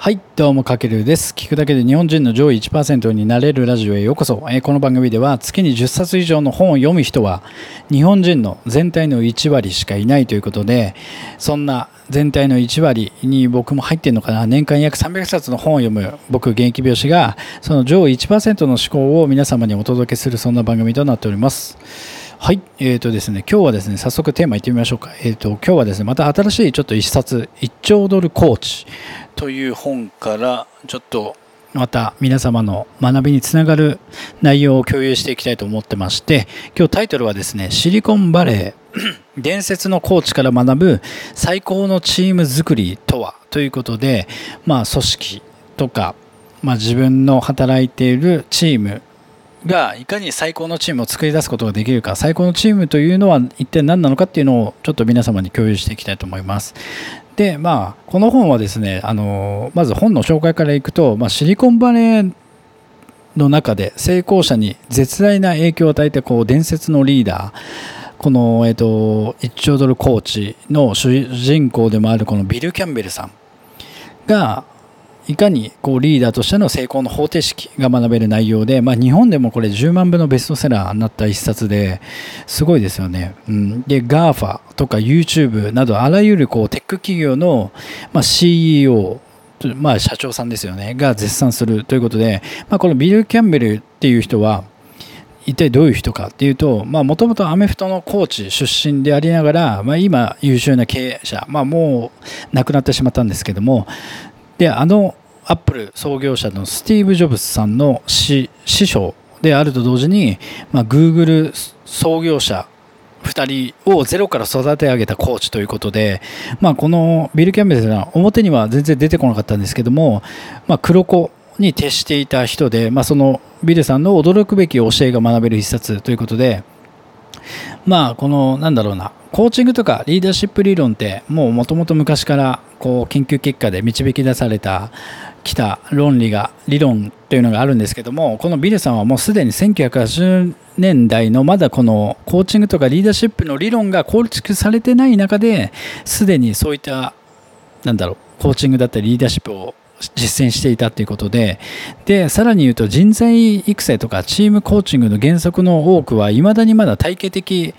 はい、どうも、かけるです。聞くだけで日本人の上位1%になれるラジオへようこそ。えーこの番組では月に10冊以上の本を読む人は日本人の全体の1割しかいないということで、そんな全体の1割に僕も入ってるのかな、年間約300冊の本を読む僕、現役病師が、その上位1%の思考を皆様にお届けするそんな番組となっております。はい、えーとですね、今日はですね、早速テーマいってみましょうか。えーと、今日はですね、また新しいちょっと一冊、1兆ドルコーチという本から、ちょっとまた皆様の学びにつながる内容を共有していきたいと思ってまして、今日タイトルはですね、シリコンバレー、伝説のコーチから学ぶ最高のチーム作りとはということで、まあ、組織とか、まあ、自分の働いているチームがいかに最高のチームを作り出すことができるか最高のチームというのは一体何なのかっていうのをちょっと皆様に共有していきたいと思います。でまあこの本はですねあのまず本の紹介からいくと、まあ、シリコンバレーの中で成功者に絶大な影響を与えてこう伝説のリーダーこの、えっと、1兆ドルコーチの主人公でもあるこのビル・キャンベルさんがいかにこうリーダーとしての成功の方程式が学べる内容で、まあ、日本でもこれ10万部のベストセラーになった一冊ですごいですよね。うん、で GAFA とか YouTube などあらゆるこうテック企業の、まあ、CEO まあ、社長さんですよねが絶賛するということで、まあ、このビル・キャンベルっていう人は一体どういう人かっていうともともとアメフトのコーチ出身でありながら、まあ、今優秀な経営者、まあ、もう亡くなってしまったんですけどもであのアップル創業者のスティーブ・ジョブズさんの師匠であると同時に、まあ、Google 創業者2人をゼロから育て上げたコーチということで、まあ、このビル・キャンベルさん表には全然出てこなかったんですけども、まあ、黒子に徹していた人で、まあ、そのビルさんの驚くべき教えが学べる一冊ということで、まあ、このなんだろうなコーチングとかリーダーシップ理論ってもうもともと昔からこう研究結果で導き出されたきた論理が理論というのがあるんですけどもこのビルさんはもうすでに1980年代のまだこのコーチングとかリーダーシップの理論が構築されてない中ですでにそういったなんだろうコーチングだったりリーダーシップを実践していたということででさらに言うと人材育成とかチームコーチングの原則の多くはいまだにまだ体系的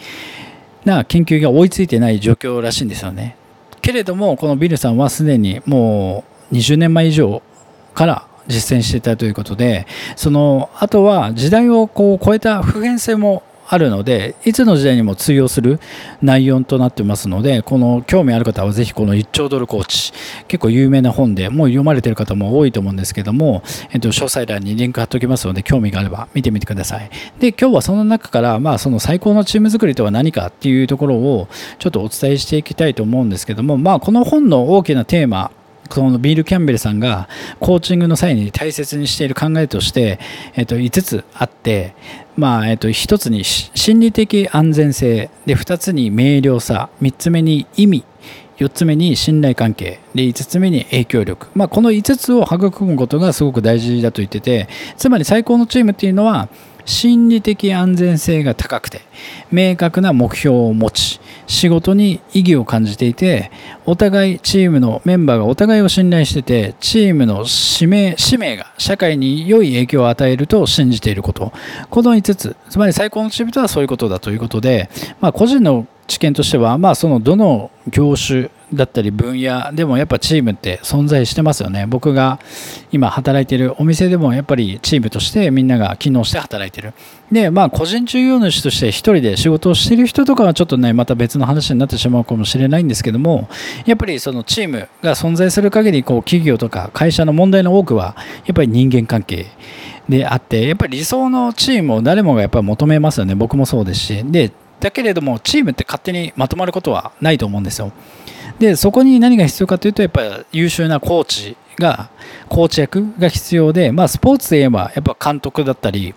な研究が追いついてない状況らしいんですよね。けれどもこのビルさんはすでにもう20年前以上から実践していたということでそのあとは時代をこう超えた普遍性もあるのでいつの時代にも通用する内容となってますのでこの興味ある方はぜひこの1兆ドルコーチ結構有名な本でもう読まれてる方も多いと思うんですけども、えっと、詳細欄にリンク貼っておきますので興味があれば見てみてください。で今日はその中から、まあ、その最高のチーム作りとは何かっていうところをちょっとお伝えしていきたいと思うんですけども、まあ、この本の大きなテーマそのビール・キャンベルさんがコーチングの際に大切にしている考えとして、えっと、5つあって、まあえっと、1つに心理的安全性で2つに明瞭さ3つ目に意味4つ目に信頼関係で5つ目に影響力、まあ、この5つを育むことがすごく大事だと言っててつまり最高のチームっていうのは心理的安全性が高くて明確な目標を持ち仕事に意義を感じていてお互いチームのメンバーがお互いを信頼しててチームの使命使命が社会に良い影響を与えると信じていること。この5つ。つまり最高のチームとはそういうことだということで、まあ、個人の知見としては、まあ、そのどの業種だったり分野でもやっぱチームって存在してますよね。僕が今働いてるお店でもやっぱりチームとしてみんなが機能して働いてる。でまあ個人事業主として一人で仕事をしてる人とかはちょっとねまた別の話になってしまうかもしれないんですけどもやっぱりそのチームが存在する限りこう企業とか会社の問題の多くはやっぱり人間関係であってやっぱり理想のチームを誰もがやっぱり求めますよね。僕もそうですし。でだけれどもチームって勝手にまとまることはないと思うんですよ。でそこに何が必要かというとやっぱり優秀なコーチがコーチ役が必要で、まあ、スポーツで言えばやっぱ監督だったり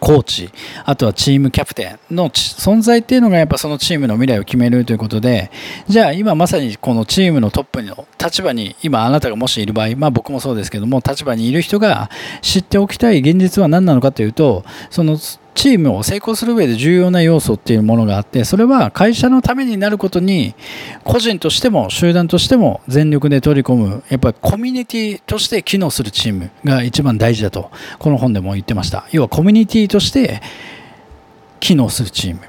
コーチあとはチームキャプテンの存在っていうのがやっぱそのチームの未来を決めるということでじゃあ今まさにこのチームのトップの立場に今あなたがもしいる場合、まあ、僕もそうですけども立場にいる人が知っておきたい現実は何なのかというとそのチームを成功する上で重要な要素っていうものがあってそれは会社のためになることに個人としても集団としても全力で取り込む。やっぱりコミュニティとして機能するチームが一番大事だとこの本でも言ってました。要はコミュニティとして機能するチーム。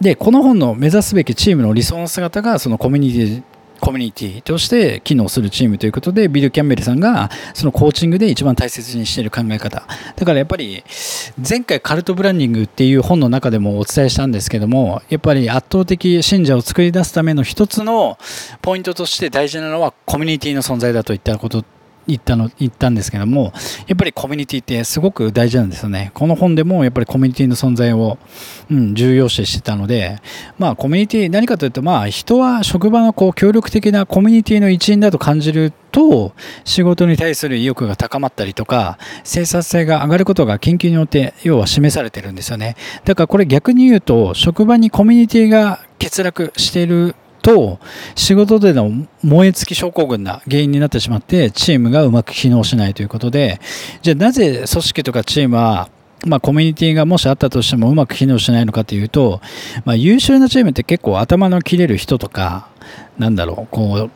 でこの本の目指すべきチームの理想の姿がそのコミュニティコミュニティとして機能するチームということでビル・キャンベルさんがそのコーチングで一番大切にしている考え方。だからやっぱり前回カルトブランディングっていう本の中でもお伝えしたんですけどもやっぱり圧倒的信者を作り出すための一つのポイントとして大事なのはコミュニティの存在だといったこと言ったの言ったんですけどもやっぱりコミュニティってすごく大事なんですよね。この本でもやっぱりコミュニティの存在を、うん、重要視してたのでまあコミュニティ何かというとまあ人は職場のこう協力的なコミュニティの一員だと感じると仕事に対する意欲が高まったりとか生産性が上がることが研究によって要は示されてるんですよね。だからこれ逆に言うと職場にコミュニティが欠落していると仕事での燃え尽き症候群な原因になってしまってチームがうまく機能しないということでじゃあなぜ組織とかチームはまあ、コミュニティがもしあったとしてもうまく機能しないのかというと、まあ、優秀なチームって結構頭の切れる人とかなんだろうこう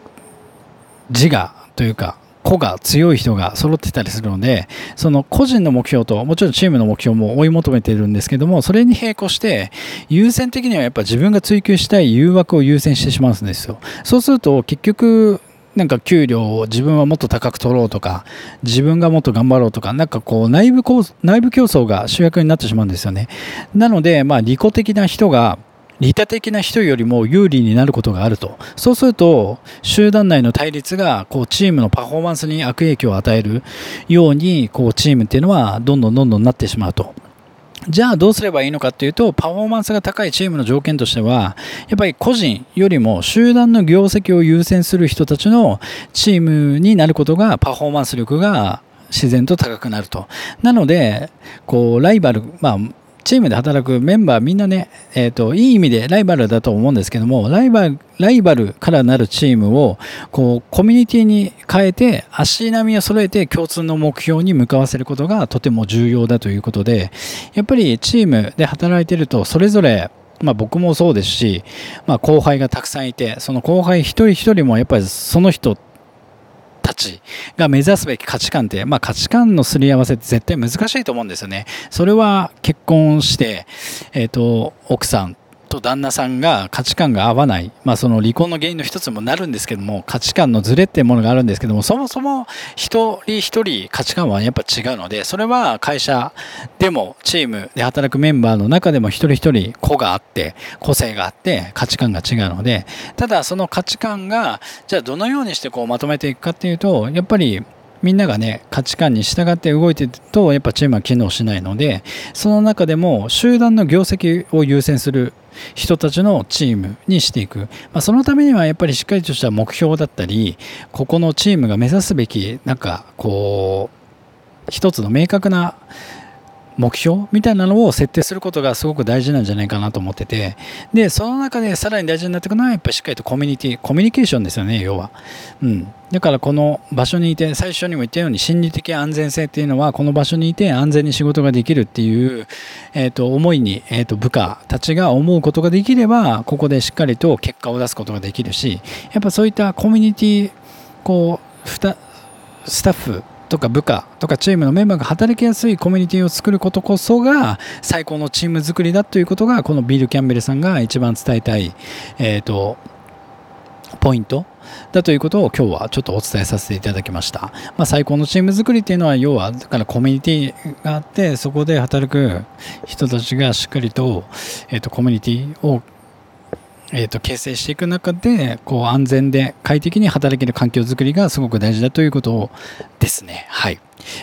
自我というか個が強い人が揃ってたりするのでその個人の目標ともちろんチームの目標も追い求めているんですけどもそれに並行して優先的にはやっぱ自分が追求したい誘惑を優先してしまうんですよそうすると結局なんか給料を自分はもっと高く取ろうとか自分がもっと頑張ろうとかなんかこう内部内部競争が主役になってしまうんですよね。なのでまあ利己的な人が利他的な人よりも有利になることがあると。そうすると、集団内の対立が、こう、チームのパフォーマンスに悪影響を与えるように、こう、チームっていうのは、どんどんどんどんなってしまうと。じゃあどうすればいいのかっていうと、パフォーマンスが高いチームの条件としては、やっぱり個人よりも集団の業績を優先する人たちのチームになることがパフォーマンス力が自然と高くなると。なので、こう、ライバル、まあ、チームで働くメンバーみんなね、えっ、ー、と、いい意味でライバルだと思うんですけども、ライバル、ライバルからなるチームを、こう、コミュニティに変えて、足並みを揃えて共通の目標に向かわせることがとても重要だということで、やっぱりチームで働いてると、それぞれ、まあ僕もそうですし、まあ後輩がたくさんいて、その後輩一人一人もやっぱりその人たちが目指すべき価値観って、まあ、価値観のすり合わせって絶対難しいと思うんですよね。それは結婚して、えっ、ー、と、奥さんと旦那さんが価値観が合わない、まあ、その離婚の原因の一つにもなるんですけども価値観のズレっていうものがあるんですけどもそもそも一人一人価値観はやっぱ違うのでそれは会社でもチームで働くメンバーの中でも一人一人個があって個性があって価値観が違うのでただその価値観がじゃあどのようにしてこうまとめていくかっていうとやっぱりみんながね価値観に従って動いてるとやっぱチームは機能しないのでその中でも集団の業績を優先する人たちのチームにしていく、まあ、そのためにはやっぱりしっかりとした目標だったりここのチームが目指すべきなんかこう一つの明確な目標みたいなのを設定することがすごく大事なんじゃないかなと思ってて。でその中でさらに大事になってくるのはやっぱりしっかりとコミュニティコミュニケーションですよね要は、うん、だからこの場所にいて最初にも言ったように心理的安全性っていうのはこの場所にいて安全に仕事ができるっていう、えー、と思いに、えー、と部下たちが思うことができればここでしっかりと結果を出すことができるしやっぱそういったコミュニティこうスタッフとか部下とかチームのメンバーが働きやすいコミュニティを作ることこそが最高のチーム作りだということがこのビール・キャンベルさんが一番伝えたい、えーと、ポイントだということを今日はちょっとお伝えさせていただきました、まあ、最高のチーム作りっていうのは要はだからコミュニティがあってそこで働く人たちがしっかりと,、えーとコミュニティをえーと、形成していく中でこう安全で快適に働ける環境づくりがすごく大事だということをですね。はい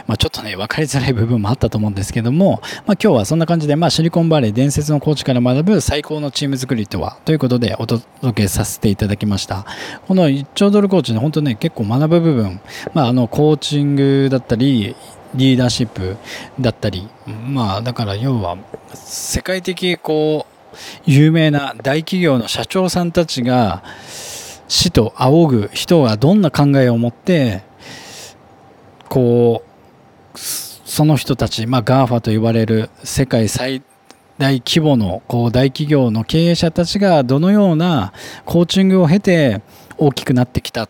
まあ、ちょっとね分かりづらい部分もあったと思うんですけども、まあ、今日はそんな感じで、まあ、シリコンバレー伝説のコーチから学ぶ最高のチーム作りとはということでお届けさせていただきましたこの1兆ドルコーチね本当ね結構学ぶ部分、まあ、あのコーチングだったりリーダーシップだったりまあだから要は世界的こう有名な大企業の社長さんたちが死と仰ぐ人がどんな考えを持ってこうその人たち、まあ、GAFA と言われる世界最大規模のこう大企業の経営者たちがどのようなコーチングを経て大きくなってきた。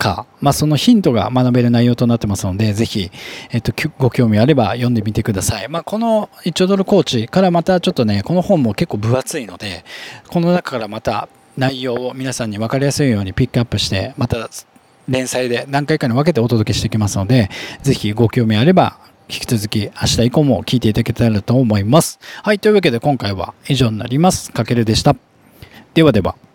か、まあ、そのヒントが学べる内容となってますので、ぜひ、えっと、ご興味あれば読んでみてください。まあ、この1兆ドルコーチからまたちょっとね、この本も結構分厚いので、この中からまた内容を皆さんに分かりやすいようにピックアップして、また連載で何回かに分けてお届けしていきますので、ぜひご興味あれば引き続き明日以降も聞いていただけたらと思います。はい、というわけで今回は以上になります。かけるでした。ではでは。